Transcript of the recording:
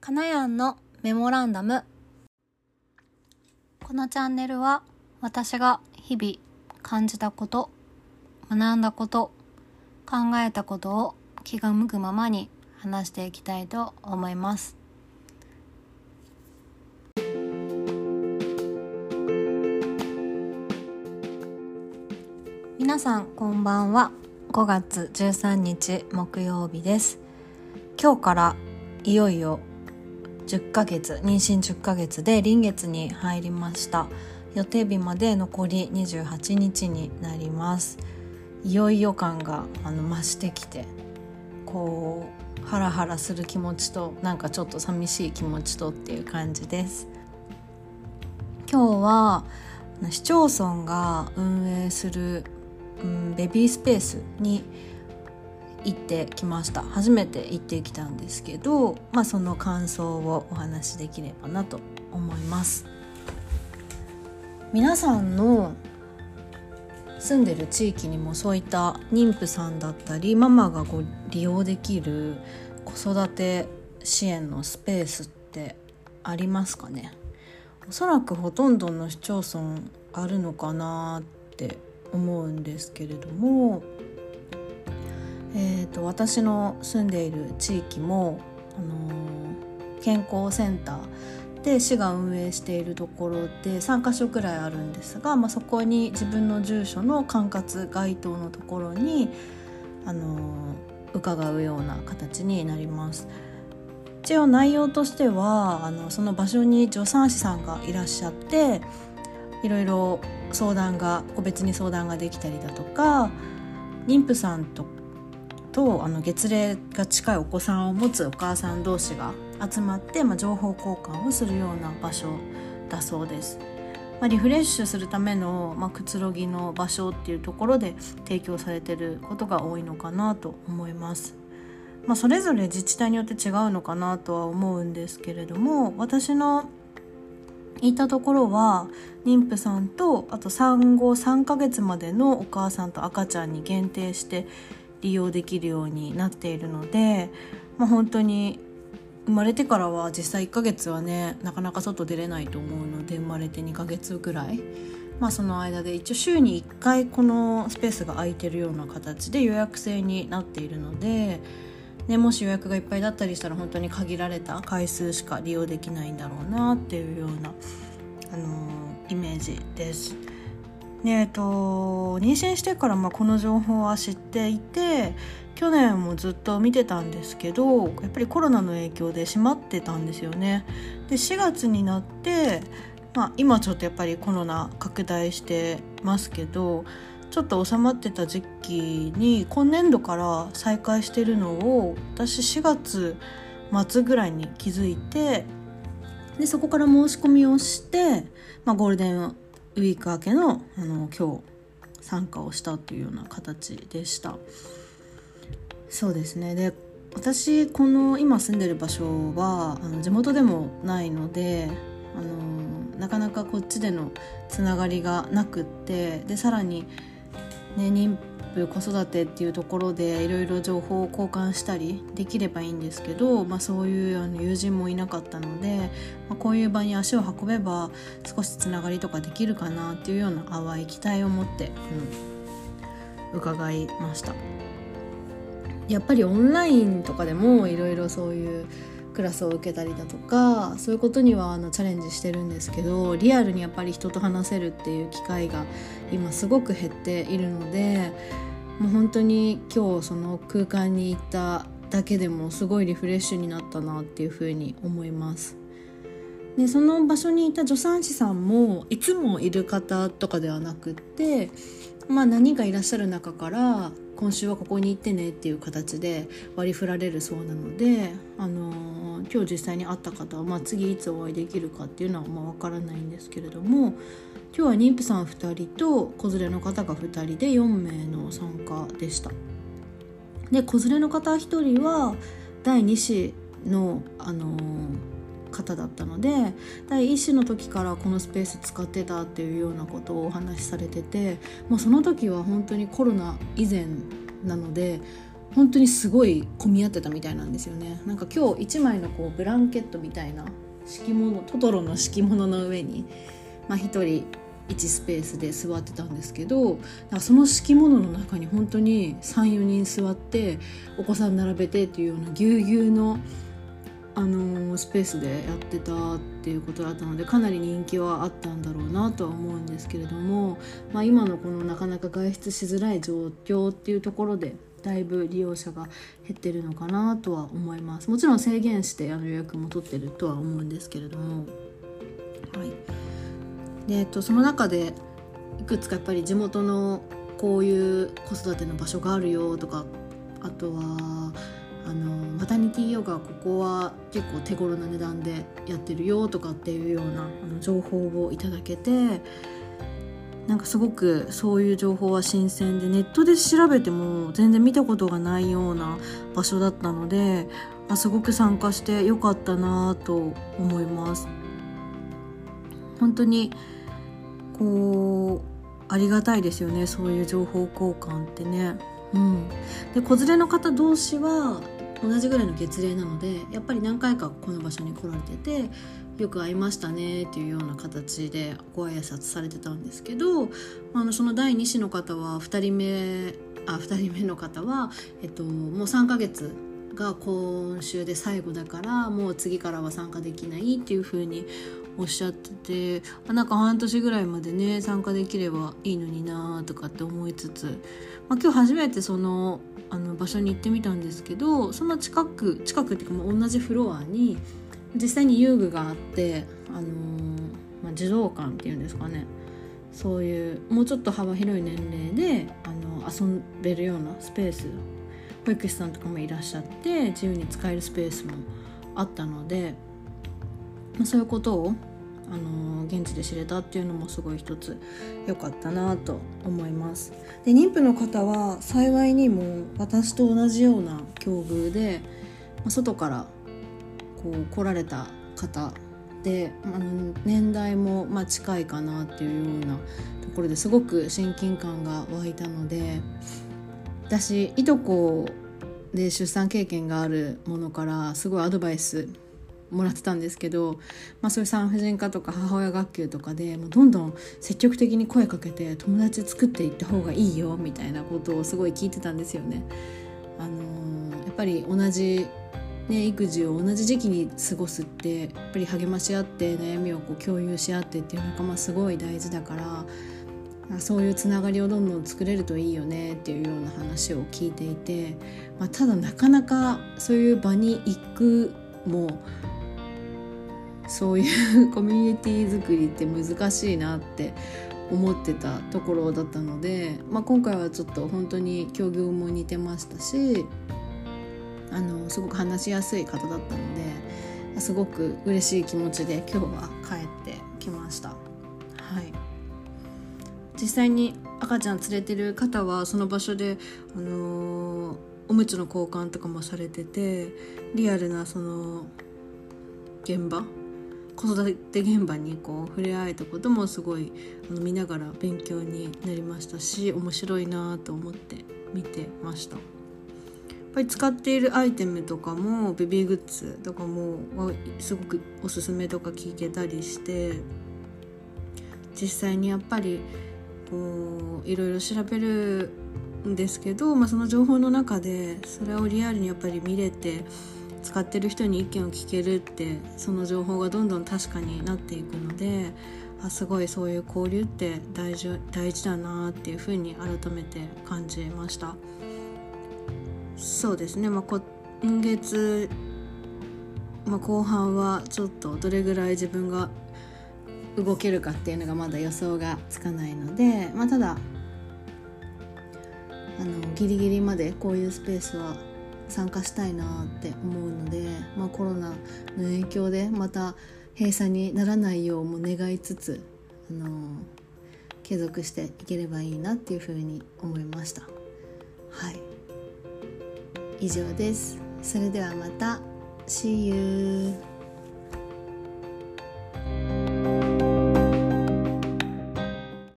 かなやんのメモランダム。このチャンネルは私が日々感じたこと学んだこと考えたことを気が向くままに話していきたいと思います。皆さんこんばんは。5月13日木曜日です。今日からいよいよ10ヶ月妊娠10ヶ月で臨月に入りました。予定日まで残り28日になります。いよいよ感があの増してきてこうハラハラする気持ちとなんかちょっと寂しい気持ちとっていう感じです。今日は市町村が運営する、うん、ベビースペースに行ってきました。初めて行ってきたんですけど、まあ、その感想をお話しできればなと思います。皆さんの住んでる地域にもそういった妊婦さんだったりママがこう利用できる子育て支援のスペースってありますかね？おそらくほとんどの市町村あるのかなって思うんですけれどもえーと、私の住んでいる地域も、あのー、健康センターで市が運営しているところで3か所くらいあるんですが、まあ、そこに自分の住所の管轄該当のところに、あのー、伺うような形になります。一応内容としてはあのその場所に助産師さんがいらっしゃっていろいろ相談が個別に相談ができたりだとか妊婦さんととあの月齢が近いお子さんを持つお母さん同士が集まって、まあ、情報交換をするような場所だそうです。まあ、リフレッシュするための、まあ、くつろぎの場所っていうところで提供されてることが多いのかなと思います。まあ、それぞれ自治体によって違うのかなとは思うんですけれども私の行ったところは妊婦さんとあと産後3ヶ月までのお母さんと赤ちゃんに限定して利用できるようになっているので、まあ、本当に生まれてからは実際1ヶ月はねなかなか外出れないと思うので生まれて2ヶ月ぐらい、まあ、その間で一応週に1回このスペースが空いてるような形で予約制になっているので、ね、もし予約がいっぱいだったりしたら本当に限られた回数しか利用できないんだろうなっていうような、あのー、イメージです。えと妊娠してからまあこの情報は知っていて去年もずっと見てたんですけどやっぱりコロナの影響で閉まってたんですよね。で4月になって、まあ、今ちょっとやっぱりコロナ拡大してますけどちょっと収まってた時期に今年度から再開してるのを私4月末ぐらいに気づいてでそこから申し込みをして、まあ、ゴールデンウィーク明けのあの今日参加をしたというような形でした。そうですね。で私この今住んでる場所はあの地元でもないのであのなかなかこっちでのつながりがなくってでさらに、ね、妊婦子育てっていうところでいろいろ情報を交換したりできればいいんですけど、まあ、そういうあの友人もいなかったので、まあ、こういう場に足を運べば少しつながりとかできるかなっていうような淡い期待を持って、うん、伺いました。やっぱりオンラインとかでもいろいろそういうクラスを受けたりだとかそういうことにはあのチャレンジしてるんですけどリアルにやっぱり人と話せるっていう機会が今すごく減っているのでもう本当に今日その空間に行っただけでもすごいリフレッシュになったなっていうふうに思います。でその場所にいた助産師さんもいつもいる方とかではなくって、まあ、何人かいらっしゃる中から今週はここに行ってねっていう形で割り振られるそうなので、あのー、今日実際に会った方は、まあ、次いつお会いできるかっていうのはまあ分からないんですけれども今日は妊婦さん2人と子連れの方が2人で4名の参加でした。で子連れの方1人は第2子の、あのー、方だったので第1子の時からこのスペース使ってたっていうようなことをお話しされててもうその時は本当にコロナ以前なので本当にすごい混み合ってたみたいなんですよね。なんか今日1枚のこうブランケットみたいな敷物トトロの敷物の上に、まあ、1人1スペースで座ってたんですけどその敷物の中に本当に34人座ってお子さん並べてっていうようなぎゅうぎゅうの、あの、スペースでやってたっていうことだったのでかなり人気はあったんだろうなとは思うんですけれども、まあ、今のこのなかなか外出しづらい状況っていうところでだいぶ利用者が減ってるのかなとは思います。もちろん制限してあの予約も取ってるとは思うんですけれども。はい。で、えっと、その中でいくつかやっぱり地元のこういう子育ての場所があるよとかあとはあのマタニティヨガここは結構手頃な値段でやってるよとかっていうようなあの情報をいただけてなんかすごくそういう情報は新鮮でネットで調べても全然見たことがないような場所だったのであすごく参加してよかったなと思います。本当にこうありがたいですよねそういう情報交換ってね。うん、で子連れの方同士は同じぐらいの月齢なのでやっぱり何回かこの場所に来られててよく会いましたねっていうような形でご挨拶されてたんですけどあのその第2子の方は2人目あ2人目の方は、えっと、もう3ヶ月が今週で最後だからもう次からは参加できないっていうふうにおっしゃっててなんか半年ぐらいまでね参加できればいいのになとかって思いつつ、まあ、今日初めてそのあの場所に行ってみたんですけどその近く近くっていうかもう同じフロアに実際に遊具があって、あのー、まあ、児童館っていうんですかね。そういうもうちょっと幅広い年齢であの遊べるようなスペース保育士さんとかもいらっしゃって自由に使えるスペースもあったので、そういうことをあの現地で知れたっていうのもすごい一つ良かったなと思います。で妊婦の方は幸いにも私と同じような境遇で、まあ、外からこう来られた方であの年代もまあ近いかなっていうようなところですごく親近感が湧いたので私いとこで出産経験があるものからすごいアドバイスもらってたんですけど、まあ、そういう産婦人科とか母親学級とかでもうどんどん積極的に声かけて友達作っていった方がいいよみたいなことをすごい聞いてたんですよね。あのー、やっぱり同じね、育児を同じ時期に過ごすってやっぱり励まし合って悩みをこう共有し合ってっていう仲間すごい大事だからそういうつながりをどんどん作れるといいよねっていうような話を聞いていて、まあ、ただなかなかそういう場に行くもそういうコミュニティ作りって難しいなって思ってたところだったので、まあ、今回はちょっと本当に境遇も似てましたしあのすごく話しやすい方だったのですごく嬉しい気持ちで今日は帰ってきました。はい実際に赤ちゃん連れてる方はその場所で、あのー、おむつの交換とかもされててリアルなその現場子育て現場にこう触れ合えたこともすごいあの見ながら勉強になりましたし面白いなと思って見てました。やっぱり使っているアイテムとかもベビーグッズとかもすごくおすすめとか聞けたりして実際にやっぱりこういろいろ調べるんですけど、まあ、その情報の中でそれをリアルにやっぱり見れて使ってる人に意見を聞けるってその情報がどんどん確かになっていくのであすごいそういう交流って大事大事だなっていうふうに改めて感じました。そうですね、まあ、今月、まあ、後半はちょっとどれぐらい自分が動けるかっていうのがまだ予想がつかないので、まあ、ただあのギリギリまでこういうスペースは参加したいなって思うので、まあ、コロナの影響でまた閉鎖にならないようも願いつつ、あの継続していければいいなっていうふうに思いました。はい。以上です。それではまた。See you